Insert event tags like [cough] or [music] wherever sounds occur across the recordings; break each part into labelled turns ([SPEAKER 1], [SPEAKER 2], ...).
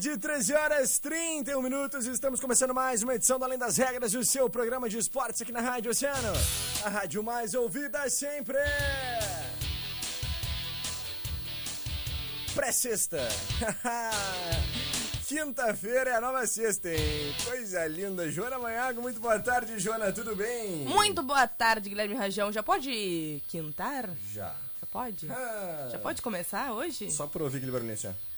[SPEAKER 1] Tarde, 13 horas 31 minutos. Estamos começando mais uma edição do Além das Regras, o seu programa de esportes aqui na Rádio Oceano. A rádio mais ouvida sempre. Pré-sexta. [laughs] Quinta-feira é a nova sexta, hein? Coisa linda. Joana Manhago, muito boa tarde, Joana, tudo bem?
[SPEAKER 2] Muito boa tarde, Guilherme Rajão. Já pode quintar?
[SPEAKER 1] Já.
[SPEAKER 2] Já pode?
[SPEAKER 1] Ah,
[SPEAKER 2] Já pode começar hoje?
[SPEAKER 1] Só pra ouvir aquele barulhinho assim.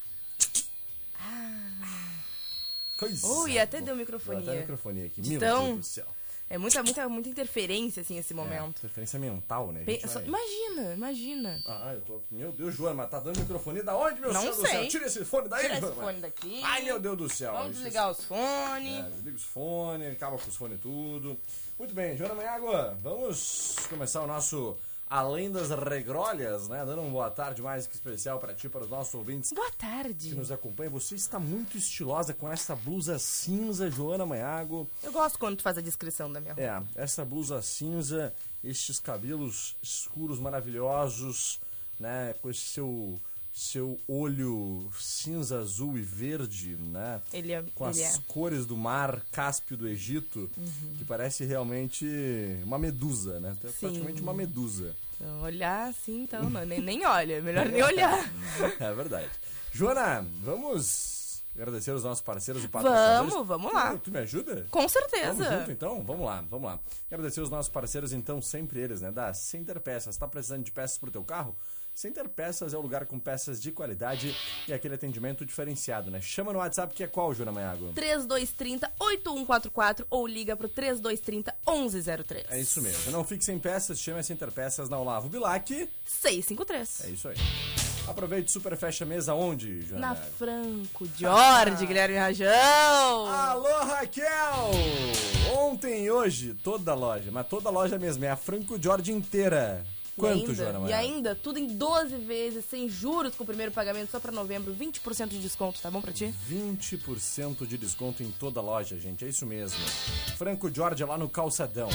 [SPEAKER 1] Coisa.
[SPEAKER 2] Ui, até
[SPEAKER 1] boa.
[SPEAKER 2] deu microfonia.
[SPEAKER 1] Deu até microfonia aqui. Meu
[SPEAKER 2] tão-
[SPEAKER 1] Deus do céu.
[SPEAKER 2] É muita, muita, muita interferência, assim, esse
[SPEAKER 1] É,
[SPEAKER 2] momento.
[SPEAKER 1] interferência mental, né?
[SPEAKER 2] Pe- só-
[SPEAKER 1] vai-
[SPEAKER 2] Imagina, imagina.
[SPEAKER 1] Ah, eu tô... Meu Deus, Joana, mas tá dando microfone da onde, meu
[SPEAKER 2] Não
[SPEAKER 1] Deus do céu?
[SPEAKER 2] sei.
[SPEAKER 1] Tira esse fone daí,
[SPEAKER 2] Tira esse fone daqui.
[SPEAKER 1] Ai, meu Deus do céu.
[SPEAKER 2] Vamos desligar os fones.
[SPEAKER 1] É, desliga os fones, acaba com os fones tudo. Muito bem, Joana Manhago, vamos começar o nosso Além das Regrolhas, né? Dando uma boa tarde mais que especial pra ti, para os nossos ouvintes
[SPEAKER 2] Boa
[SPEAKER 1] que
[SPEAKER 2] tarde.
[SPEAKER 1] nos acompanham. Você está muito estilosa com essa blusa cinza, Joana Manhago.
[SPEAKER 2] Eu gosto quando tu faz a descrição da minha roupa.
[SPEAKER 1] É, essa blusa cinza, estes cabelos escuros maravilhosos, né? Com esse seu, seu olho cinza, azul e verde, né?
[SPEAKER 2] Ele é.
[SPEAKER 1] Com as
[SPEAKER 2] ele é.
[SPEAKER 1] cores do mar Cáspio do Egito,
[SPEAKER 2] Uhum.
[SPEAKER 1] que parece realmente uma medusa, né? É
[SPEAKER 2] Sim.
[SPEAKER 1] praticamente uma medusa.
[SPEAKER 2] Então, olhar assim, então, não, nem, nem olha. Melhor nem olhar. [laughs]
[SPEAKER 1] É verdade. Joana, vamos agradecer os nossos parceiros e patrocinadores.
[SPEAKER 2] Vamos, vamos lá.
[SPEAKER 1] Tu, tu me ajuda?
[SPEAKER 2] Com certeza.
[SPEAKER 1] Vamos junto então? Vamos lá, vamos lá. Agradecer os nossos parceiros, então, sempre eles, né? Da Center Peças. Tá precisando de peças pro teu carro? Center Peças é o lugar com peças de qualidade e aquele atendimento diferenciado, né? Chama no WhatsApp que é qual, Juna Maiago?
[SPEAKER 2] 3230 8144 ou liga pro 3230 1103.
[SPEAKER 1] É isso mesmo. Não fique sem peças, chame a Center Peças na Olavo Bilac.
[SPEAKER 2] 653.
[SPEAKER 1] É isso aí. Aproveite Super Fecha Mesa onde, Juna
[SPEAKER 2] Na? Franco, Jorge, [laughs] Guilherme Rajão.
[SPEAKER 1] Alô, Raquel! Ontem e hoje, toda a loja, mas toda a loja mesmo, é a Franco Jorge inteira. Quanto,
[SPEAKER 2] e
[SPEAKER 1] Joana
[SPEAKER 2] ainda, e ainda, tudo em 12 vezes, sem juros com o primeiro pagamento só pra novembro, 20% de desconto, tá bom pra ti?
[SPEAKER 1] 20% de desconto em toda a loja, gente. É isso mesmo. Franco Jorge lá no Calçadão.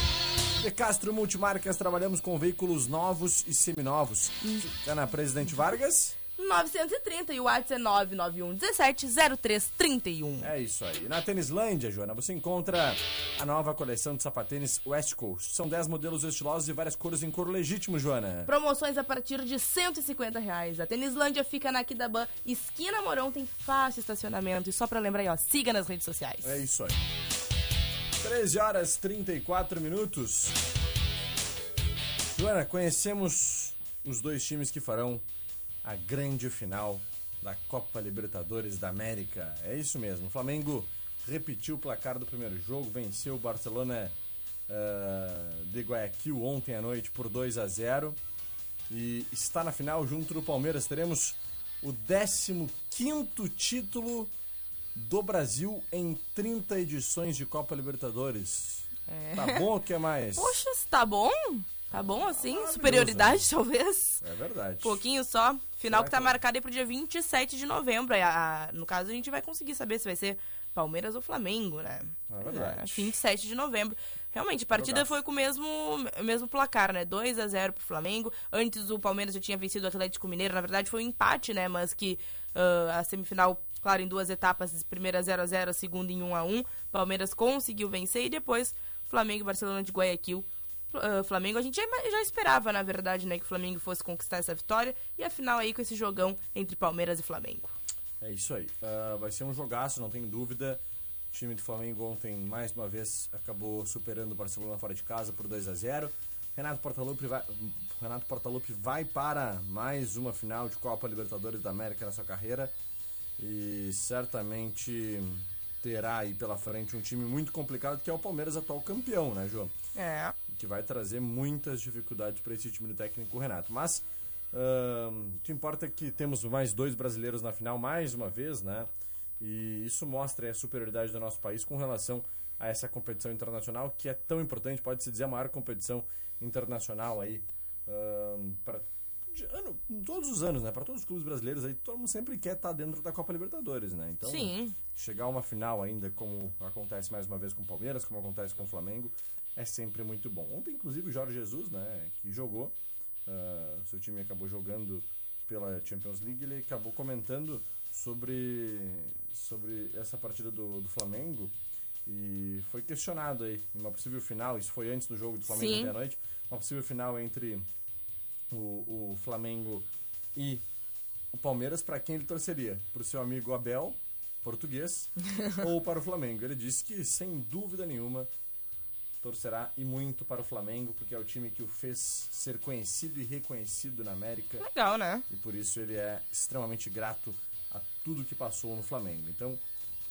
[SPEAKER 1] De Castro Multimarcas, trabalhamos com veículos novos e seminovos. Fica na Presidente Vargas.
[SPEAKER 2] 930 e o WhatsApp é 991 17 0331.
[SPEAKER 1] É isso aí. Na Tênislândia, Joana, você encontra a nova coleção de sapatênis West Coast. São 10 modelos estilosos e várias cores em couro legítimo, Joana.
[SPEAKER 2] Promoções a partir de 150 reais. A Tênislândia fica na Aquidabã, esquina Morão, tem fácil estacionamento. E só pra lembrar aí, ó, siga nas redes sociais.
[SPEAKER 1] É isso aí. 13 horas 34 minutos. Joana, conhecemos os dois times que farão a grande final da Copa Libertadores da América. É isso mesmo. O Flamengo repetiu o placar do primeiro jogo, venceu o Barcelona ah, de Guayaquil ontem à noite por 2 a 0 e está na final junto do Palmeiras. Teremos o 15º título do Brasil em 30 edições de Copa Libertadores. Tá bom o que mais?
[SPEAKER 2] Poxa, tá bom? Tá bom assim? Superioridade, [laughs] talvez?
[SPEAKER 1] É verdade.
[SPEAKER 2] Pouquinho só. Final
[SPEAKER 1] Será
[SPEAKER 2] que tá
[SPEAKER 1] que-
[SPEAKER 2] marcado aí pro dia 27 de novembro. Aí, a- no caso, a gente vai conseguir saber se vai ser Palmeiras ou Flamengo, né?
[SPEAKER 1] É verdade.
[SPEAKER 2] É, 27 de novembro. Realmente, a partida
[SPEAKER 1] Jogaço.
[SPEAKER 2] foi com o mesmo, mesmo placar, né? 2 a 0 pro Flamengo. Antes o Palmeiras já tinha vencido o Atlético Mineiro. Na verdade, foi um empate, né? Mas que ah, a semifinal, claro, em duas etapas. Primeira 0 a 0 a segunda em 1 a 1 Palmeiras conseguiu vencer e depois Flamengo e Barcelona de Guayaquil ah, Flamengo, a gente já, já esperava, na verdade, né, que o Flamengo fosse conquistar essa vitória. E afinal aí com esse jogão entre Palmeiras e Flamengo.
[SPEAKER 1] É isso aí. Ah, vai ser um jogaço, não tem dúvida. O time do Flamengo ontem, mais uma vez, acabou superando o Barcelona fora de casa por 2 a 0 Renato Portaluppi vai, Renato Portaluppi vai para mais uma final de Copa Libertadores da América na sua carreira e certamente terá aí pela frente um time muito complicado que é o Palmeiras atual campeão, né, João?
[SPEAKER 2] É.
[SPEAKER 1] Que vai trazer muitas dificuldades para esse time do técnico Renato. Mas uh, o que importa é que temos mais dois brasileiros na final mais uma vez, né? E isso mostra a superioridade do nosso país com relação a essa competição internacional que é tão importante, pode se dizer a maior competição internacional aí uh, para ano, todos os anos, né? Para todos os clubes brasileiros aí, todo mundo sempre quer estar tá dentro da Copa Libertadores, né? Então,
[SPEAKER 2] Sim.
[SPEAKER 1] chegar a uma final ainda, como acontece mais uma vez com o Palmeiras, como acontece com o Flamengo, é sempre muito bom. Ontem, inclusive, o Jorge Jesus, né, que jogou, uh, seu time acabou jogando pela Champions League, ele acabou comentando sobre, sobre essa partida do, do Flamengo e foi questionado aí uma possível final, isso foi antes do jogo do Flamengo ontem à noite, uma possível final entre o, o Flamengo e o Palmeiras, para quem ele torceria? Para o seu amigo Abel, português, [laughs] ou para o Flamengo? Ele disse que, sem dúvida nenhuma, torcerá e muito para o Flamengo, porque é o time que o fez ser conhecido e reconhecido na América.
[SPEAKER 2] Legal, né?
[SPEAKER 1] E por isso ele é extremamente grato a tudo que passou no Flamengo. Então,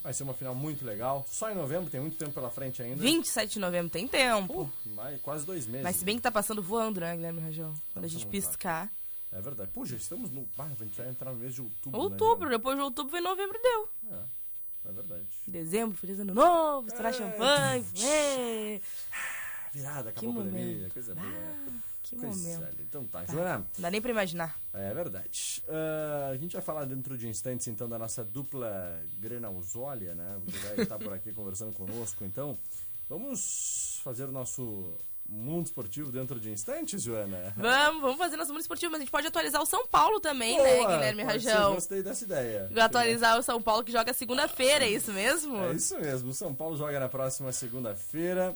[SPEAKER 1] vai ser uma final muito legal. Só em novembro, tem muito tempo pela frente ainda.
[SPEAKER 2] 27 de novembro tem tempo.
[SPEAKER 1] Pô, mais, quase dois meses.
[SPEAKER 2] Mas se bem que tá passando voando, né, Guilherme Rajão? Quando a gente piscar.
[SPEAKER 1] É verdade. Já estamos no. Ah, a gente vai entrar no mês de outubro.
[SPEAKER 2] Outubro,
[SPEAKER 1] né,
[SPEAKER 2] depois de outubro vem novembro deu.
[SPEAKER 1] É, é verdade.
[SPEAKER 2] Dezembro, feliz ano novo, estourar é. champanhe. É.
[SPEAKER 1] Virada, acabou que a pandemia, coisa boa.
[SPEAKER 2] Ah, que
[SPEAKER 1] coisa
[SPEAKER 2] momento.
[SPEAKER 1] Ali. Então tá, tá. Joana.
[SPEAKER 2] Não dá nem pra imaginar.
[SPEAKER 1] É verdade. Uh, a gente vai falar dentro de instantes, então, da nossa dupla Grenalzólia, né? Que vai estar por aqui [laughs] conversando conosco. Então, vamos fazer o nosso mundo esportivo dentro de instantes, Joana?
[SPEAKER 2] Vamos, vamos fazer nosso mundo esportivo, mas a gente pode atualizar o São Paulo também, né, Boa, né, Guilherme Rajão?
[SPEAKER 1] Gostei dessa ideia.
[SPEAKER 2] Atualizar o São Paulo que joga segunda-feira, é isso mesmo?
[SPEAKER 1] É isso mesmo. O São Paulo joga na próxima segunda-feira,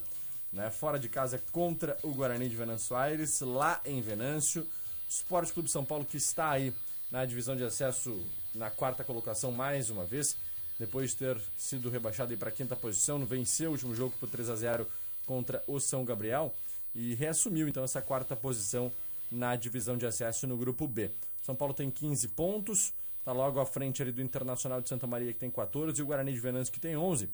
[SPEAKER 1] né, fora de casa contra o Guarani de Venâncio Aires, lá em Venâncio. Esporte Clube São Paulo que está aí na divisão de acesso na quarta colocação mais uma vez, depois de ter sido rebaixado para a quinta posição, venceu o último jogo por 3 a 0 contra o São Gabriel e reassumiu então essa quarta posição na divisão de acesso no grupo B. São Paulo tem 15 pontos, está logo à frente ali do Internacional de Santa Maria que tem 14 e o Guarani de Venâncio que tem 11.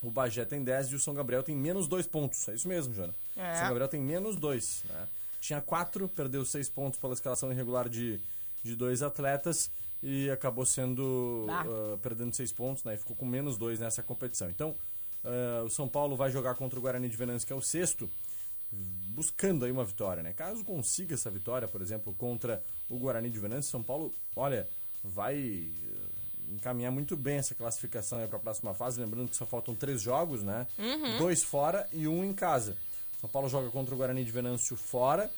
[SPEAKER 1] O Bagé tem 10 e o São Gabriel tem menos 2 pontos. É isso mesmo, Jana.
[SPEAKER 2] É.
[SPEAKER 1] O São Gabriel tem menos 2. Né? Tinha 4, perdeu 6 pontos pela escalação irregular de, de dois atletas e acabou sendo uh, perdendo 6 pontos, né? E ficou com menos 2 nessa competição. Então, uh, o São Paulo vai jogar contra o Guarani de Venâncio, que é o sexto, buscando aí uma vitória, né? Caso consiga essa vitória, por exemplo, contra o Guarani de Venâncio, São Paulo, olha, vai encaminhar muito bem essa classificação para a próxima fase. Lembrando que só faltam três jogos, né?
[SPEAKER 2] Uhum.
[SPEAKER 1] Dois fora e um em casa. São Paulo joga contra o Guarani de Venâncio fora,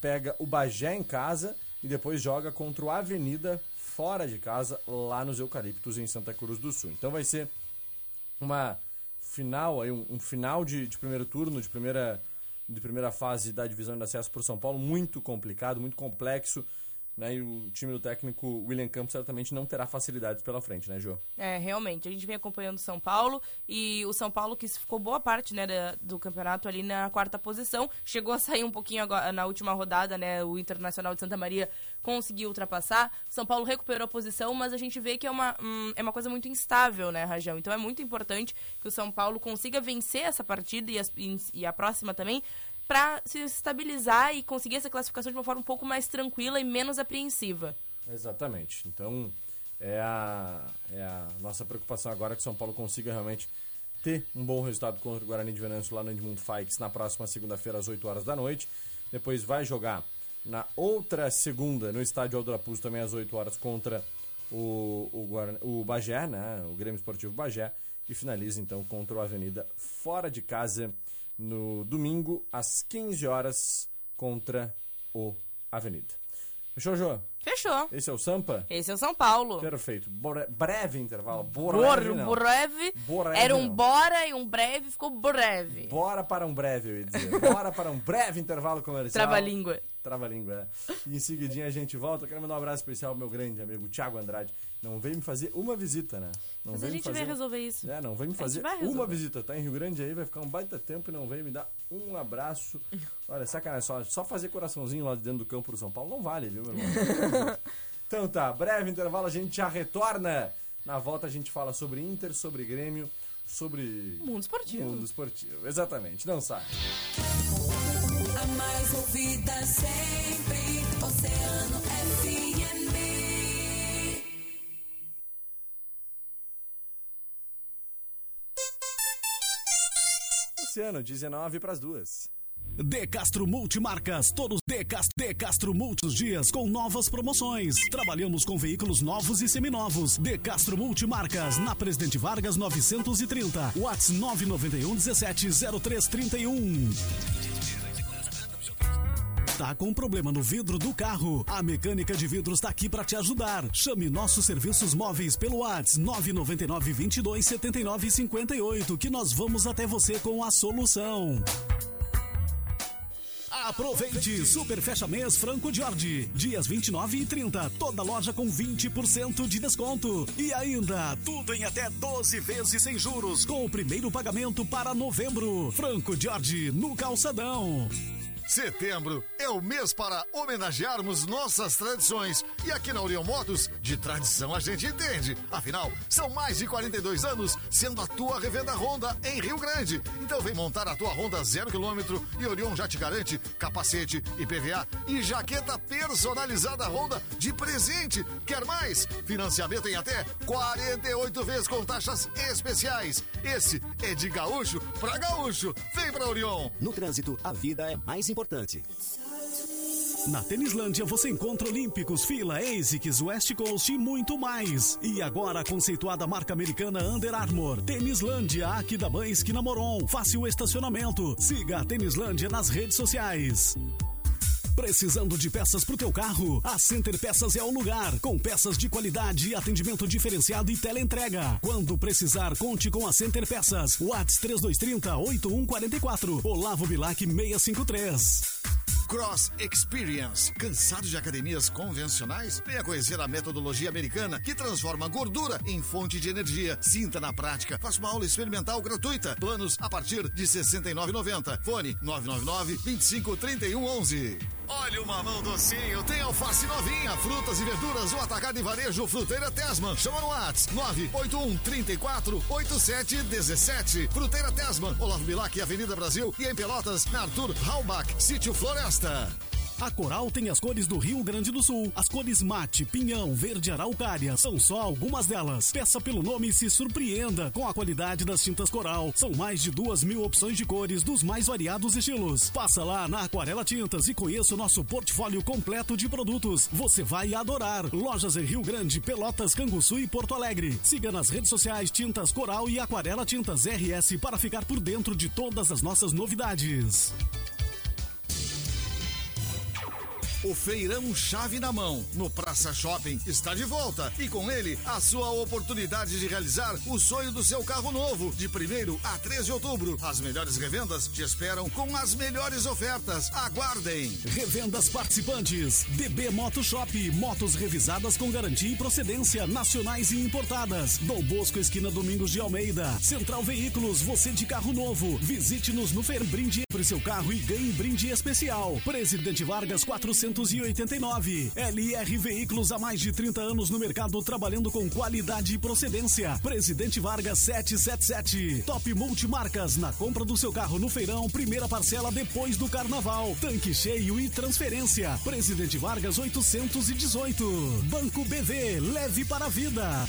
[SPEAKER 1] pega o Bagé em casa e depois joga contra o Avenida fora de casa, lá nos Eucaliptos, em Santa Cruz do Sul. Então vai ser uma final, aí, um, um final de, de, primeiro turno, de primeira, de primeira fase da divisão de acesso para o São Paulo, muito complicado, muito complexo. Né, e o time do técnico William Campos certamente não terá facilidades pela frente, né, Jô?
[SPEAKER 2] É, realmente. A gente vem acompanhando o São Paulo e o São Paulo que ficou boa parte né, da, do campeonato ali na quarta posição. Chegou a sair um pouquinho agora, na última rodada, né? O Internacional de Santa Maria conseguiu ultrapassar. São Paulo recuperou a posição, mas a gente vê que é uma, hum, é uma coisa muito instável, né, Rajão? Então é muito importante que o São Paulo consiga vencer essa partida e, e a próxima também para se estabilizar e conseguir essa classificação de uma forma um pouco mais tranquila e menos apreensiva.
[SPEAKER 1] Exatamente. Então, é a, é a nossa preocupação agora que São Paulo consiga realmente ter um bom resultado contra o Guarani de Venâncio lá no Edmundo Fikes na próxima segunda-feira às 8 horas da noite. Depois vai jogar na outra segunda no estádio Aldo também às 8 horas contra o, o, o Bagé, né? o Grêmio Esportivo Bagé. E finaliza então contra o Avenida fora de casa no domingo, às 15 horas, contra o Avenida. Fechou, Jô?
[SPEAKER 2] Fechou.
[SPEAKER 1] Esse é o Sampa?
[SPEAKER 2] Esse é o São Paulo.
[SPEAKER 1] Perfeito. Bore... breve intervalo.
[SPEAKER 2] Breve,
[SPEAKER 1] Bor
[SPEAKER 2] breve.
[SPEAKER 1] breve.
[SPEAKER 2] Era um bora e um breve ficou breve.
[SPEAKER 1] Bora para um breve, eu ia dizer. Bora para um breve intervalo comercial.
[SPEAKER 2] Trava-língua.
[SPEAKER 1] Trava-língua, é. E em seguidinha a gente volta. Eu quero mandar um abraço especial ao meu grande amigo Thiago Andrade. Não veio me fazer uma visita, né? Não
[SPEAKER 2] Mas a gente
[SPEAKER 1] fazer...
[SPEAKER 2] vai resolver isso.
[SPEAKER 1] É, não veio me fazer uma visita. Tá em Rio Grande aí, vai ficar um baita tempo e não veio me dar Um abraço. [laughs] Olha, sacanagem, só, só fazer coraçãozinho lá dentro do campo do São Paulo não vale, viu, meu irmão? [laughs] então tá, breve intervalo, a gente já retorna. Na volta a gente fala sobre Inter, sobre Grêmio, sobre.
[SPEAKER 2] Mundo esportivo.
[SPEAKER 1] Mundo esportivo, exatamente. Não sai.
[SPEAKER 3] A mais ouvida sempre, Oceano FM.
[SPEAKER 1] Oceano, 19 para as duas.
[SPEAKER 4] De Castro Multimarcas, todos De Castro, De Castro Multos dias com novas promoções. Trabalhamos com veículos novos e seminovos. De Castro Multimarcas, na Presidente Vargas 930, Whats 991 17 0331. Tá com problema no vidro do carro? A mecânica de vidros está aqui para te ajudar. Chame nossos serviços móveis pelo Whats 999 22 79 58 que nós vamos até você com a solução. Aproveite! Super Fecha Mês Franco Jorge. Dias 29 e 30. Toda loja com 20% de desconto. E ainda, tudo em até 12 vezes sem juros. Com o primeiro pagamento para novembro. Franco Jorge, no Calçadão.
[SPEAKER 5] Setembro é o mês para homenagearmos nossas tradições. E aqui na Orion Motos, de tradição a gente entende. Afinal, são mais de 42 anos sendo a tua revenda Honda em Rio Grande. Então vem montar a tua Honda zero quilômetro e Orion já te garante capacete, IPVA e jaqueta personalizada Honda de presente. Quer mais? Financiamento em até 48 vezes com taxas especiais. Esse é de gaúcho pra gaúcho. Vem pra Orion.
[SPEAKER 6] No trânsito, a vida é mais importante.
[SPEAKER 4] Na Tênislândia você encontra Olímpicos, Fila, ASICS, West Coast e muito mais. E agora a conceituada marca americana Under Armour. Tênislândia, aqui da Ban Esquina Moron. Fácil estacionamento. Siga a Tênislândia nas redes sociais. Precisando de peças para o teu carro? A Center Peças é o lugar, com peças de qualidade, atendimento diferenciado e teleentrega. Quando precisar, conte com a Center Peças. Whats 3230 8144. Olavo Bilac 653.
[SPEAKER 5] Cross Experience. Cansado de academias convencionais? Venha conhecer a metodologia americana que transforma gordura em fonte de energia. Sinta na prática. Faça uma aula experimental gratuita. Planos a partir de R$ 69,90. Fone 999 25 31 11. Olha o mamão docinho, tem alface novinha, frutas e verduras, o atacado e varejo Fruteira Tesman. Chama no Whats 981 34 87 17. Fruteira Tesman, Olavo Bilac, Avenida Brasil e em Pelotas, na Arthur Halbach, Sítio Floresta.
[SPEAKER 4] A Coral tem as cores do Rio Grande do Sul. As cores mate, pinhão, verde araucária. São só algumas delas. Peça pelo nome e se surpreenda com a qualidade das tintas Coral. São mais de duas mil opções de cores dos mais variados estilos. Passa lá na Aquarela Tintas e conheça o nosso portfólio completo de produtos. Você vai adorar. Lojas em Rio Grande, Pelotas, Canguçu e Porto Alegre. Siga nas redes sociais Tintas Coral e Aquarela Tintas RS para ficar por dentro de todas as nossas novidades.
[SPEAKER 5] O Feirão Chave na Mão, no Praça Shopping, está de volta. E com ele, a sua oportunidade de realizar o sonho do seu carro novo. De 1 a 13 de outubro. As melhores revendas te esperam com as melhores ofertas. Aguardem.
[SPEAKER 4] Revendas participantes. DB Moto Shop. Motos revisadas com garantia e procedência. Nacionais e importadas. Dom Bosco, esquina Domingos de Almeida. Central Veículos. Você de carro novo. Visite-nos no Fer Para seu carro e ganhe brinde especial. Presidente Vargas 400 1989. LR Veículos há mais de 30 anos no mercado trabalhando com qualidade e procedência. Presidente Vargas 777. Top Multimarcas na compra do seu carro no feirão, primeira parcela depois do carnaval. Tanque cheio e transferência. Presidente Vargas 818. Banco BV, leve para a vida.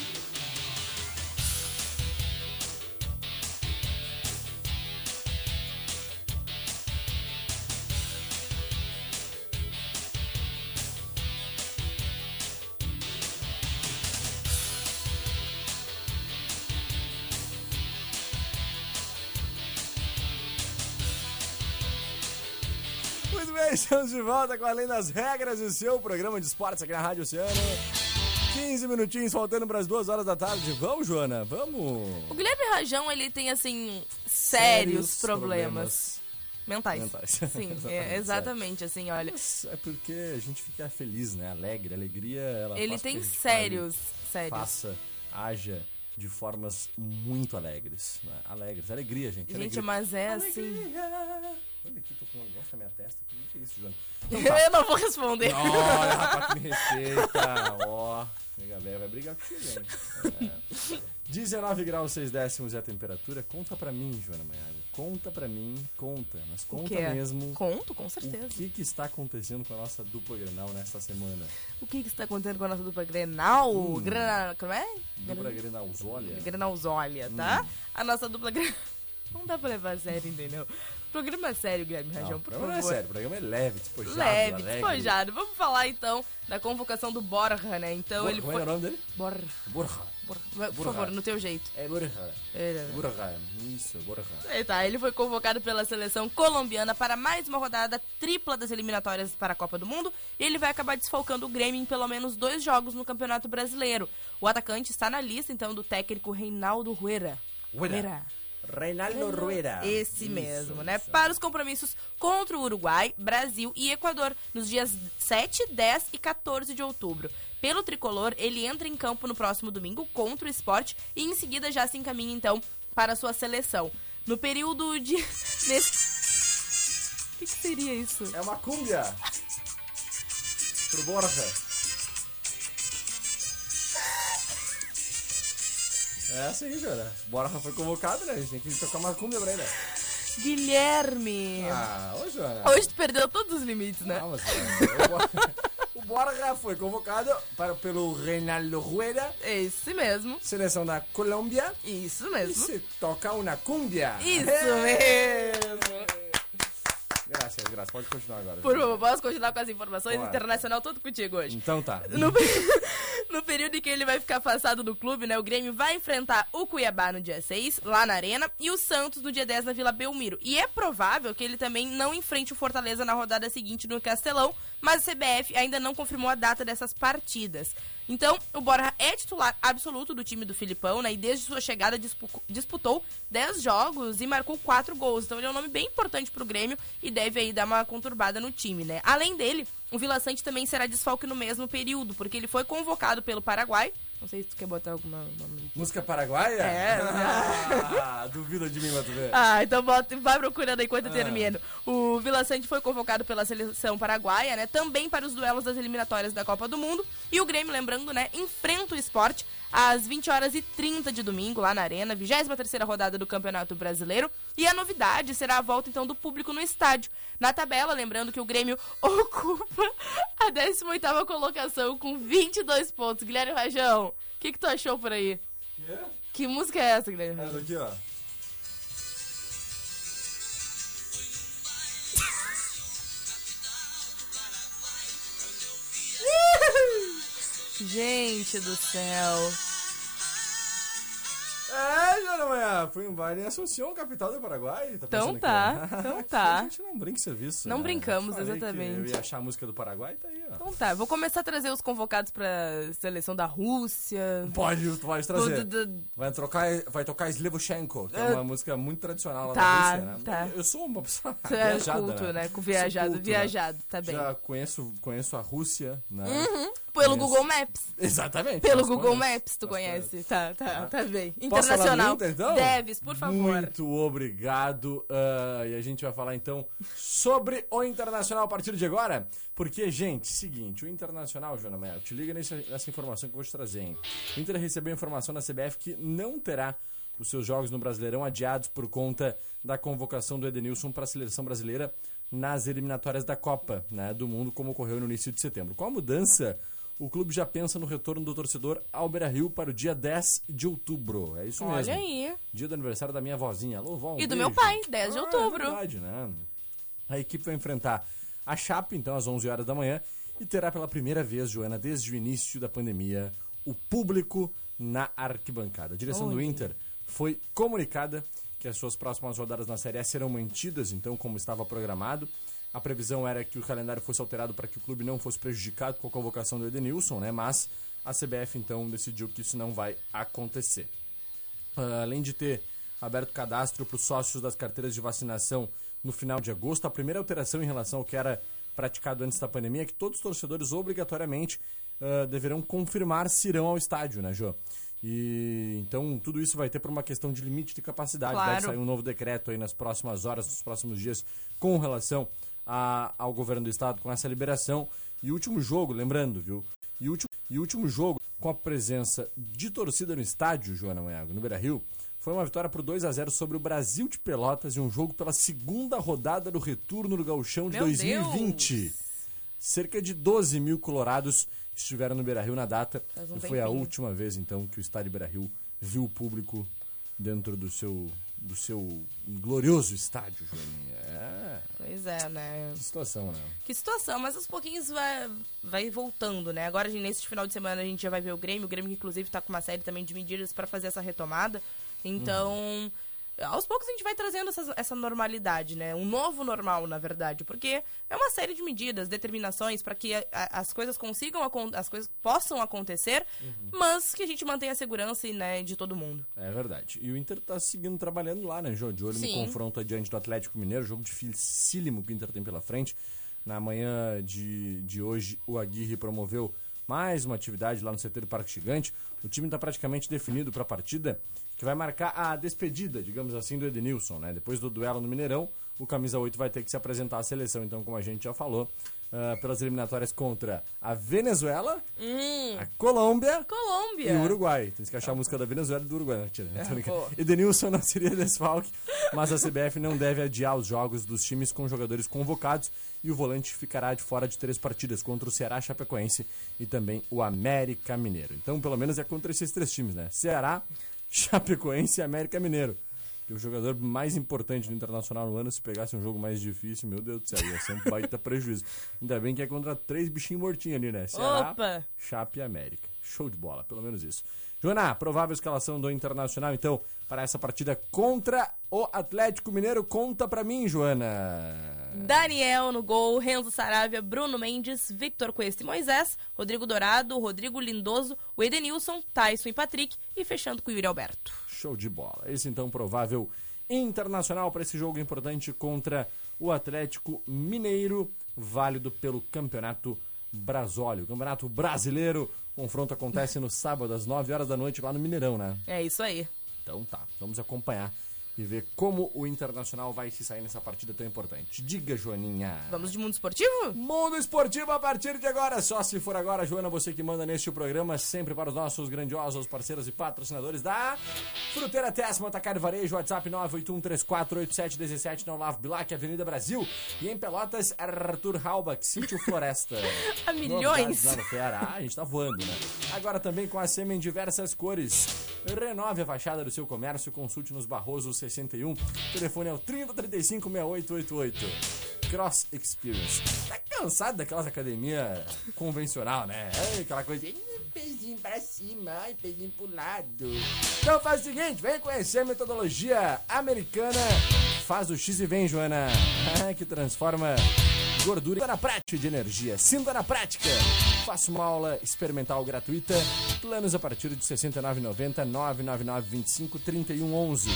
[SPEAKER 1] Muito bem, estamos de volta com Além das Regras, o seu programa de esportes aqui na Rádio Oceano. 15 minutinhos faltando para as duas horas da tarde. Vamos, Joana, vamos.
[SPEAKER 2] O Guilherme Rajão, ele tem, assim, sérios, problemas. Mentais.
[SPEAKER 1] Mentais. [laughs]
[SPEAKER 2] Sim, [laughs]
[SPEAKER 1] Exatamente,
[SPEAKER 2] é, exatamente, assim, olha.
[SPEAKER 1] Mas É porque a gente fica feliz, né? Alegre. Alegria, ela
[SPEAKER 2] Ele tem sérios,
[SPEAKER 1] fale,
[SPEAKER 2] sérios.
[SPEAKER 1] Faça, haja de formas muito alegres. Né? Alegres. Alegria, gente.
[SPEAKER 2] Gente,
[SPEAKER 1] alegria.
[SPEAKER 2] mas é assim.
[SPEAKER 1] Olha aqui, tô com um negócio na minha testa. O que é isso, Joana? [laughs] Então tá.
[SPEAKER 2] Eu não vou responder.
[SPEAKER 1] Olha, [laughs] rapaz, que me respeita. Ó, nega velha vai brigar comigo, hein? É. 19 graus 6 décimos é a temperatura. Conta pra mim, Joana Maiara. Conta pra mim, conta. Mas
[SPEAKER 2] O
[SPEAKER 1] conta mesmo.
[SPEAKER 2] Conto, com
[SPEAKER 1] O
[SPEAKER 2] certeza.
[SPEAKER 1] que, que está acontecendo com a nossa dupla Grenal nesta semana?
[SPEAKER 2] O que, que está acontecendo com a nossa dupla Grenal?
[SPEAKER 1] Hum.
[SPEAKER 2] Grena... Como é?
[SPEAKER 1] Dupla Grenalzólia?
[SPEAKER 2] Grenalzólia, tá? A nossa dupla Grenal... [laughs] Não dá pra levar a sério, entendeu? Programa é sério, Guilherme Rajão, por
[SPEAKER 1] programa
[SPEAKER 2] favor.
[SPEAKER 1] não é sério, o programa é leve, despojado,
[SPEAKER 2] Leve,
[SPEAKER 1] alegre.
[SPEAKER 2] despojado. Vamos falar então da convocação do Borja, né? Então ele
[SPEAKER 1] Como
[SPEAKER 2] foi.
[SPEAKER 1] é o nome dele?
[SPEAKER 2] Borja.
[SPEAKER 1] Borja.
[SPEAKER 2] Borja. Por
[SPEAKER 1] Borja.
[SPEAKER 2] favor, no teu jeito.
[SPEAKER 1] É Borja.
[SPEAKER 2] É.
[SPEAKER 1] Borja. Isso, Borja.
[SPEAKER 2] É, tá, ele foi convocado pela seleção colombiana para mais uma rodada tripla das eliminatórias para a Copa do Mundo e ele vai acabar desfalcando o Grêmio em pelo menos dois jogos no Campeonato Brasileiro. O atacante está na lista, então, do técnico Reinaldo Rueda.
[SPEAKER 1] Rueda. Reinaldo Rueda.
[SPEAKER 2] Esse
[SPEAKER 1] Isso,
[SPEAKER 2] mesmo, né?
[SPEAKER 1] isso.
[SPEAKER 2] Para os compromissos contra o Uruguai, Brasil e Equador, nos dias 7, 10 e 14 de outubro. Pelo tricolor, ele entra em campo no próximo domingo contra o esporte e em seguida já se encaminha, então, para a sua seleção. No período de. [laughs] Nesse... O que, que seria isso?
[SPEAKER 1] É uma cúmbia. Pro Borja. É assim, Jora. Borja foi convocado, né? A gente tem que tocar uma cúmbia pra ele.
[SPEAKER 2] Guilherme!
[SPEAKER 1] Ah, ô, Jora.
[SPEAKER 2] Hoje tu perdeu todos os limites, né?
[SPEAKER 1] Não, mas, é, [laughs] o Borja- foi convocado para, pelo Reinaldo Rueda,
[SPEAKER 2] Esse mesmo.
[SPEAKER 1] seleção da Colômbia.
[SPEAKER 2] Isso
[SPEAKER 1] E
[SPEAKER 2] mesmo.
[SPEAKER 1] se toca uma cúmbia.
[SPEAKER 2] Isso
[SPEAKER 1] É.
[SPEAKER 2] mesmo.
[SPEAKER 1] Graças, graças. Pode continuar agora.
[SPEAKER 2] Por favor, posso continuar com as informações?
[SPEAKER 1] Bora.
[SPEAKER 2] Internacional, tudo contigo hoje.
[SPEAKER 1] Então tá.
[SPEAKER 2] No [laughs] período em que ele vai ficar afastado do clube, né? O Grêmio vai enfrentar o Cuiabá no dia 6, lá na Arena, e o Santos no dia 10 na Vila Belmiro. E é provável que ele também não enfrente o Fortaleza na rodada seguinte no Castelão, mas a CBF ainda não confirmou a data dessas partidas. Então, o Borja é titular absoluto do time do Filipão, né? E desde sua chegada dispu- disputou 10 jogos e marcou 4 gols. Então ele é um nome bem importante pro Grêmio e deve aí dar uma conturbada no time, né? Além dele, o Vila Sante também será desfalque no mesmo período, porque ele foi convocado pelo Paraguai. Não sei se tu quer botar alguma nome.
[SPEAKER 1] Música paraguaia?
[SPEAKER 2] É. [laughs]
[SPEAKER 1] Ah, duvida de mim, mas tu vê.
[SPEAKER 2] Ah, então bota, vai procurando enquanto eu
[SPEAKER 1] Ah.
[SPEAKER 2] termino. O Vila Sante foi convocado pela seleção paraguaia, né? Também para os duelos das eliminatórias da Copa do Mundo. E o Grêmio, lembrando, né? Enfrenta o esporte às 20 horas e 30 de domingo, lá na Arena, 23 rodada do Campeonato Brasileiro. E a novidade será a volta, então, do público no estádio. Na tabela, lembrando que o Grêmio [laughs] ocupa a 18 colocação com 22 pontos. Guilherme Rajão, o que, que tu achou por aí? Que música é essa, Guilherme?
[SPEAKER 1] Essa aqui, ó.
[SPEAKER 2] Gente do céu.
[SPEAKER 1] É, Joana Manhã, fui um baile em Assunção, capital do Paraguai. Tá
[SPEAKER 2] Então tá,
[SPEAKER 1] aqui, ó.
[SPEAKER 2] então [laughs] tá.
[SPEAKER 1] A gente não brinca em serviço.
[SPEAKER 2] Não
[SPEAKER 1] né?
[SPEAKER 2] brincamos, exatamente.
[SPEAKER 1] Eu ia achar a música do Paraguai, tá aí, ó.
[SPEAKER 2] Então tá, vou começar a trazer os convocados pra seleção da Rússia.
[SPEAKER 1] Pode, tu pode trazer.
[SPEAKER 2] Do- do-
[SPEAKER 1] Vai, trocar, vai tocar Slevoshenko, que é
[SPEAKER 2] Ah.
[SPEAKER 1] uma música muito tradicional lá
[SPEAKER 2] Tá,
[SPEAKER 1] da Rússia, né?
[SPEAKER 2] tá.
[SPEAKER 1] Eu sou uma pessoa
[SPEAKER 2] Tu é
[SPEAKER 1] viajada,
[SPEAKER 2] culto, né? Com
[SPEAKER 1] Sou
[SPEAKER 2] viajado,
[SPEAKER 1] culto, né?
[SPEAKER 2] viajado, tá bem.
[SPEAKER 1] Já conheço, conheço a Rússia, né?
[SPEAKER 2] Pelo
[SPEAKER 1] conheço.
[SPEAKER 2] Google Maps.
[SPEAKER 1] Exatamente.
[SPEAKER 2] Pelo Google
[SPEAKER 1] conhece,
[SPEAKER 2] Maps, tu
[SPEAKER 1] nós
[SPEAKER 2] conhece. Tá, tá, tá bem. Internacional.
[SPEAKER 1] Inter, então?
[SPEAKER 2] Deves, por favor.
[SPEAKER 1] Muito obrigado. ah, e a gente vai falar então sobre o Internacional a partir de agora. Porque, gente, seguinte, o Internacional, Joana Melo, te liga nessa, nessa informação que eu vou te trazer, hein? O Inter recebeu informação da CBF que não terá os seus jogos no Brasileirão adiados por conta da convocação do Edenilson para a seleção brasileira nas eliminatórias da Copa né, do Mundo, como ocorreu no início de setembro. Com a mudança, o clube já pensa no retorno do torcedor ao Beira-Rio para o dia 10 de outubro. É isso mesmo.
[SPEAKER 2] Olha aí.
[SPEAKER 1] Dia do aniversário da minha vozinha. Alô, vó, um
[SPEAKER 2] E do
[SPEAKER 1] beijo.
[SPEAKER 2] meu pai, 10 de
[SPEAKER 1] Ah,
[SPEAKER 2] outubro.
[SPEAKER 1] É verdade, né? A equipe vai enfrentar a Chape, então, às 11 horas da manhã, e terá pela primeira vez, Joana, desde o início da pandemia, o público na arquibancada. A direção do
[SPEAKER 2] Olha.
[SPEAKER 1] Inter foi comunicada que as suas próximas rodadas na Série A serão mantidas, então, como estava programado. A previsão era que o calendário fosse alterado para que o clube não fosse prejudicado com a convocação do Edenilson, né? Mas a CBF então decidiu que isso não vai acontecer. Ah, além de ter aberto cadastro para os sócios das carteiras de vacinação no final de agosto, a primeira alteração em relação ao que era praticado antes da pandemia é que todos os torcedores obrigatoriamente ah, deverão confirmar se irão ao estádio, né, Jô? E então tudo isso vai ter por uma questão de limite de capacidade.
[SPEAKER 2] Claro.
[SPEAKER 1] Deve sair um novo decreto aí nas próximas horas, nos próximos dias, com relação a- ao governo do estado com essa liberação. E o último jogo, lembrando, viu? E o último, e último jogo, com a presença de torcida no estádio, Joana Manhago, no Beira Rio, foi uma vitória por 2 a 0 sobre o Brasil de Pelotas em um jogo pela segunda rodada do retorno do Gauchão de
[SPEAKER 2] Meu
[SPEAKER 1] 2020.
[SPEAKER 2] Deus!
[SPEAKER 1] Cerca de 12 mil colorados estiveram no Beira Rio na data.
[SPEAKER 2] Um
[SPEAKER 1] e foi a última vez, então, que o estádio Beira Rio viu o público dentro do seu, do seu glorioso estádio, Joaninha. É,
[SPEAKER 2] Pois é, né?
[SPEAKER 1] que situação, né?
[SPEAKER 2] Que situação, mas aos pouquinhos vai, vai voltando, né? Agora, nesse final de semana, a gente já vai ver o Grêmio. O Grêmio, inclusive, tá com uma série também de medidas para fazer essa retomada. Então, aos poucos a gente vai trazendo essa, essa normalidade, né? Um novo normal, na verdade. Porque é uma série de medidas, determinações para que a- a- as coisas consigam, as coisas possam acontecer, mas que a gente mantenha a segurança né, de todo mundo.
[SPEAKER 1] É verdade. E o Inter tá seguindo trabalhando lá, né, Jô? De olho
[SPEAKER 2] Sim.
[SPEAKER 1] no confronto adiante do Atlético Mineiro, jogo dificílimo que o Inter tem pela frente. Na manhã de, de hoje, o Aguirre promoveu mais uma atividade lá no CT do Parque Gigante. O time está praticamente definido para a partida, que vai marcar a despedida, digamos assim, do Edenilson, né? Depois do duelo no Mineirão, o camisa 8 vai ter que se apresentar à seleção, então, como a gente já falou, ah, pelas eliminatórias contra a Venezuela, a Colômbia
[SPEAKER 2] Colômbia!
[SPEAKER 1] e o Uruguai. Tem que achar a música da Venezuela e do Uruguai. Não, tira, não tô brincando.
[SPEAKER 2] pô.
[SPEAKER 1] Edenilson não seria desfalque, mas a CBF não deve adiar os jogos dos times com jogadores convocados e o volante ficará de fora de três partidas contra o Ceará Chapecoense e também o América Mineiro. Então, pelo menos é contra esses três times, né? Ceará, Chapecoense e América Mineiro. Que o jogador mais importante do Internacional no ano, se pegasse um jogo mais difícil, meu Deus do céu, ia ser um baita [laughs] prejuízo. Ainda bem que é contra três bichinhos mortinhos ali, né? Ceará,
[SPEAKER 2] Opa!
[SPEAKER 1] Chape e América. Show de bola, pelo menos isso. Joana, provável escalação do Internacional, então, para essa partida contra o Atlético Mineiro. Conta pra mim, Joana.
[SPEAKER 2] Daniel no gol, Renzo Saravia, Bruno Mendes, Victor Cuesta e Moisés, Rodrigo Dourado, Rodrigo Lindoso, o Edenilson, Tyson e Patrick e fechando com o Yuri Alberto.
[SPEAKER 1] Show de bola. Esse, então, provável internacional para esse jogo importante contra o Atlético Mineiro, válido pelo Campeonato Brasólio. Campeonato Brasileiro. O confronto acontece no sábado, às 9 horas da noite, lá no Mineirão, né?
[SPEAKER 2] É isso aí.
[SPEAKER 1] Então tá, vamos acompanhar e ver como o Internacional vai se sair nessa partida tão importante. Diga, Joaninha.
[SPEAKER 2] Vamos de mundo esportivo?
[SPEAKER 1] Mundo Esportivo a partir de agora, só se for agora, Joana, você que manda neste programa, sempre para os nossos grandiosos parceiros e patrocinadores da Fruteira Tessma, Atacado e Varejo, WhatsApp 981348717, na Olavo Bilac, Avenida Brasil, e em Pelotas, Arthur Halbach, Sítio Floresta. [laughs]
[SPEAKER 2] A milhões.
[SPEAKER 1] Ceará, a gente tá voando, né? Agora também com a SEMA em diversas cores. Renove a fachada do seu comércio, consulte nos Barroso 61. Telefone é o 3035 6888. Cross Experience. Tá cansado daquelas academia convencional, né? Aquela coisa de pezinho pra cima, ai, pezinho pro lado. Então faz o seguinte, vem conhecer a metodologia americana. Faz o X e vem, Joana. Que transforma gordura na prática de energia. Sinta na prática. Faça uma aula experimental gratuita. Planos a partir de R$ 69,90 999 25 3111.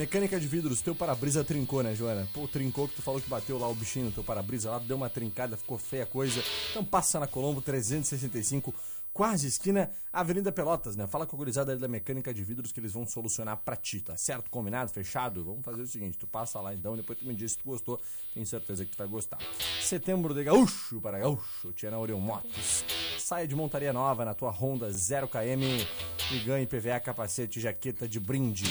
[SPEAKER 1] Mecânica de vidros, teu para-brisa trincou, né, Joana? Pô, trincou que tu falou que bateu lá o bichinho teu para-brisa lá, deu uma trincada, ficou feia a coisa. Então passa na Colombo 365, quase esquina, Avenida Pelotas, né? Fala com a gurizada ali da Mecânica de Vidros que eles vão solucionar pra ti, tá certo? Combinado? Fechado? Vamos fazer o seguinte, tu passa lá então, depois tu me diz se tu gostou, tenho certeza que tu vai gostar. Setembro de Gaúcho para Gaúcho, Tiana Orion Motos. Saia de montaria nova na tua Honda 0KM e ganhe PVA, capacete, jaqueta de brinde.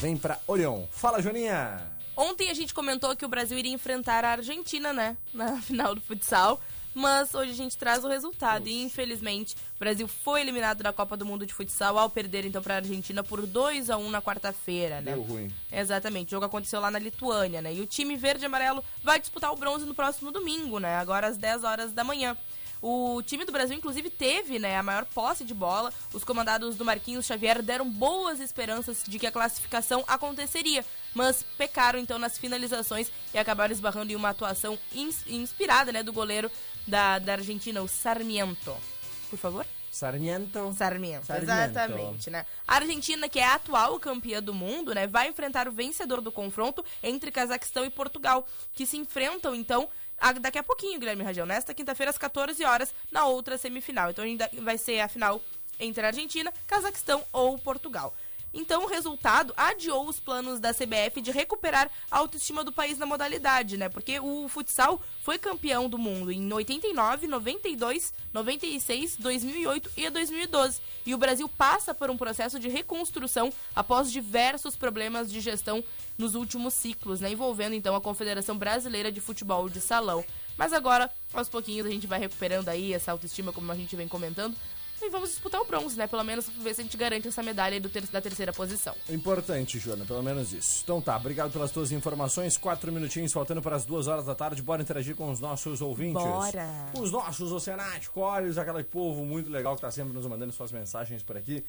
[SPEAKER 1] Vem pra Orion. Fala, Joaninha!
[SPEAKER 2] Ontem a gente comentou que o Brasil iria enfrentar a Argentina, né? Na [laughs] final do futsal. Mas hoje a gente traz o resultado. E infelizmente, o Brasil foi eliminado da Copa do Mundo de Futsal ao perder então para a Argentina por 2 a 1 na quarta-feira, né?
[SPEAKER 1] Deu ruim.
[SPEAKER 2] Exatamente. O jogo aconteceu lá na Lituânia, né? E o time verde e amarelo vai disputar o bronze no próximo domingo, né? Agora às 10 horas da manhã. O time do Brasil, inclusive, teve né, a maior posse de bola. Os comandados do Marquinhos Xavier deram boas esperanças de que a classificação aconteceria, mas pecaram então nas finalizações e acabaram esbarrando em uma atuação ins- inspirada né, do goleiro da, da Argentina, o Sarmiento. Por favor?
[SPEAKER 1] Sarmiento.
[SPEAKER 2] Sarmiento,
[SPEAKER 1] Sarmiento.
[SPEAKER 2] exatamente, né? A Argentina, que é a atual campeã do mundo, né, vai enfrentar o vencedor do confronto entre Cazaquistão e Portugal, que se enfrentam, então, daqui a pouquinho, Guilherme Rajão, nesta quinta-feira, às 14 horas, na outra semifinal. Então, ainda vai ser a final entre a Argentina, Cazaquistão ou Portugal. Então, o resultado adiou os planos da CBF de recuperar a autoestima do país na modalidade, né? Porque o futsal foi campeão do mundo em 89, 92, 96, 2008 e 2012. E o Brasil passa por um processo de reconstrução após diversos problemas de gestão nos últimos ciclos, né? Envolvendo então a Confederação Brasileira de Futebol de Salão. Mas agora, aos pouquinhos, a gente vai recuperando aí essa autoestima, como a gente vem comentando. E vamos disputar o bronze, né? Pelo menos ver se a gente garante essa medalha ter- da terceira posição.
[SPEAKER 1] Importante, Joana, pelo menos isso. Então tá, obrigado pelas tuas informações. Quatro minutinhos faltando para as duas horas da tarde. Bora interagir com os nossos ouvintes.
[SPEAKER 2] Bora.
[SPEAKER 1] Os nossos oceanáticos, aquele povo muito legal que tá sempre nos mandando suas mensagens por aqui.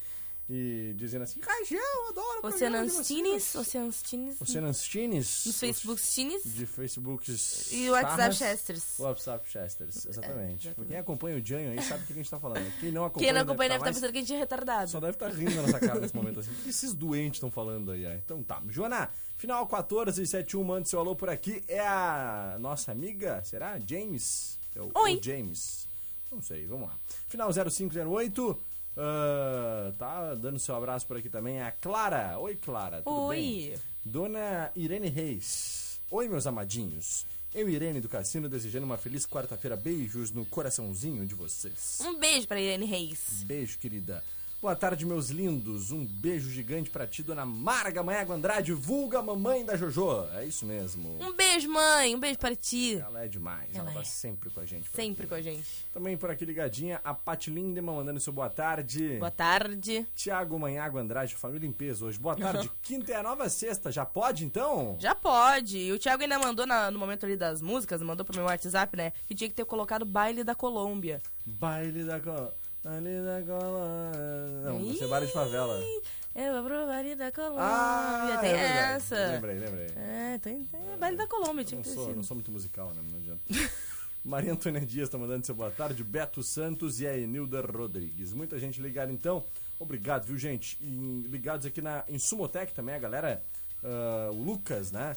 [SPEAKER 1] E dizendo assim, Rajão, adoro
[SPEAKER 2] Oceanastines,
[SPEAKER 1] vocês."
[SPEAKER 2] Oceanastines,
[SPEAKER 1] Oceanastines.
[SPEAKER 2] nos Facebookstines
[SPEAKER 1] De Facebooks.
[SPEAKER 2] e o WhatsApp. Chesters.
[SPEAKER 1] WhatsApp Chesters, exatamente. Quem acompanha o Janho aí sabe o que a gente tá falando. Quem não acompanha,
[SPEAKER 2] Quem não acompanha deve
[SPEAKER 1] tá
[SPEAKER 2] estar
[SPEAKER 1] mais-
[SPEAKER 2] pensando que a gente é retardado.
[SPEAKER 1] só deve estar rindo na nossa cara nesse momento assim. O que esses doentes estão falando aí? é? Então tá. Joana, final 1471, manda seu alô por aqui. É a nossa amiga, será? James? É o,
[SPEAKER 2] Oi.
[SPEAKER 1] o James. Não sei, vamos lá. Final 0508. Ah, tá dando seu abraço por aqui também. A Clara. Oi, Clara. Tudo
[SPEAKER 2] Oi.
[SPEAKER 1] bem? Dona Irene Reis. Oi, meus amadinhos. Eu, Irene do Cassino, desejando uma feliz quarta-feira. Beijos no coraçãozinho de vocês.
[SPEAKER 2] Um beijo pra Irene Reis.
[SPEAKER 1] Beijo, querida. Boa tarde, meus lindos. Um beijo gigante pra ti, dona Marga Manhago Andrade, vulga mamãe da Jojo. É isso mesmo.
[SPEAKER 2] Um beijo, mãe. Um beijo para ti.
[SPEAKER 1] Ela é demais, ela,
[SPEAKER 2] Ela
[SPEAKER 1] tá
[SPEAKER 2] é.
[SPEAKER 1] sempre com a gente.
[SPEAKER 2] Sempre
[SPEAKER 1] aqui.
[SPEAKER 2] com a gente.
[SPEAKER 1] Também por aqui ligadinha, a Pati Lindemann mandando seu boa tarde.
[SPEAKER 2] Boa tarde.
[SPEAKER 1] Tiago Manhago Andrade, família em peso hoje. Boa tarde. [laughs] Quinta é a nova sexta, já pode então?
[SPEAKER 2] Já pode. E o Thiago ainda mandou na- no momento ali das músicas, mandou pro meu WhatsApp, né? Que tinha que ter colocado baile da Colômbia.
[SPEAKER 1] Baile da Colômbia. Baile da Colômbia. Não, você é baile de favela.
[SPEAKER 2] Eu vou pro baile da Colômbia.
[SPEAKER 1] Ah,
[SPEAKER 2] tem
[SPEAKER 1] é
[SPEAKER 2] essa.
[SPEAKER 1] Lembrei, lembrei.
[SPEAKER 2] É, tem, tem baile da Colômbia, tinha
[SPEAKER 1] Não
[SPEAKER 2] que
[SPEAKER 1] sou, não sou muito musical, né? Não adianta. [laughs] Maria Antônia Dias tá mandando seu boa tarde, Beto Santos e a Enilda Rodrigues. Muita gente ligada então. Obrigado, viu, gente? E ligados aqui na, em Sumotec também, a galera. ah, o Lucas, né?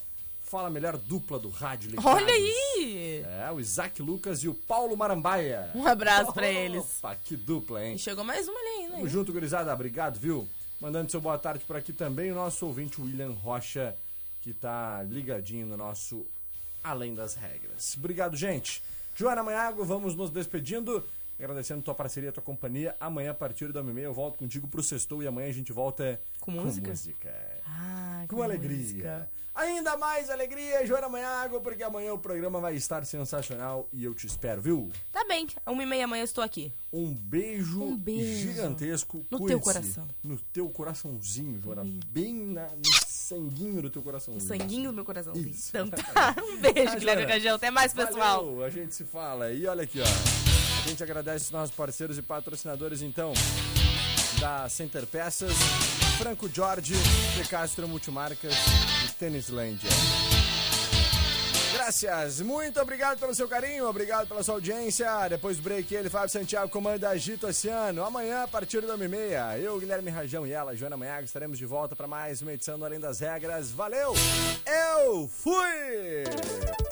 [SPEAKER 1] Fala a melhor dupla do rádio ligados.
[SPEAKER 2] Olha aí!
[SPEAKER 1] É, o Isaac Lucas e o Paulo Marambaia.
[SPEAKER 2] Um abraço pra eles.
[SPEAKER 1] Opa, que dupla, hein?
[SPEAKER 2] E chegou mais uma ali ainda.
[SPEAKER 1] Tamo
[SPEAKER 2] hein?
[SPEAKER 1] junto, gurizada. Obrigado, viu? Mandando seu boa tarde por aqui também o nosso ouvinte William Rocha, que tá ligadinho no nosso Além das Regras. Obrigado, gente. Joana Manhago, vamos nos despedindo. Agradecendo tua parceria, tua companhia. Amanhã, a partir da meia, eu volto contigo pro Sextou e amanhã a gente volta
[SPEAKER 2] Com música?
[SPEAKER 1] música.
[SPEAKER 2] Ah,
[SPEAKER 1] Com
[SPEAKER 2] que
[SPEAKER 1] alegria.
[SPEAKER 2] música.
[SPEAKER 1] Ainda mais alegria, Joana Manhago, porque amanhã o programa vai estar sensacional e eu te espero, viu?
[SPEAKER 2] Tá bem, uma e meia amanhã eu estou aqui.
[SPEAKER 1] Um beijo,
[SPEAKER 2] Um beijo.
[SPEAKER 1] gigantesco.
[SPEAKER 2] No teu coração.
[SPEAKER 1] No teu coraçãozinho, Joana. Bem na, no sanguinho do teu coraçãozinho.
[SPEAKER 2] sanguinho do meu coraçãozinho.
[SPEAKER 1] Isso.
[SPEAKER 2] Então tá. [laughs] Um beijo, Guilherme Rangel. Até mais, pessoal.
[SPEAKER 1] Valeu, a gente se fala. E olha aqui, ó. A gente agradece os nossos parceiros e patrocinadores, então, da Center Peças, Franco Jorge, De Castro Multimarcas Tênislândia. Graças, muito obrigado pelo seu carinho, obrigado pela sua audiência. Depois do break, ele, Fábio Santiago, comanda Agito Oceano. Amanhã, a partir da 1h30, eu, Guilherme Rajão e ela, Joana Manhago, estaremos de volta para mais uma edição do Além das Regras. Valeu! Eu fui!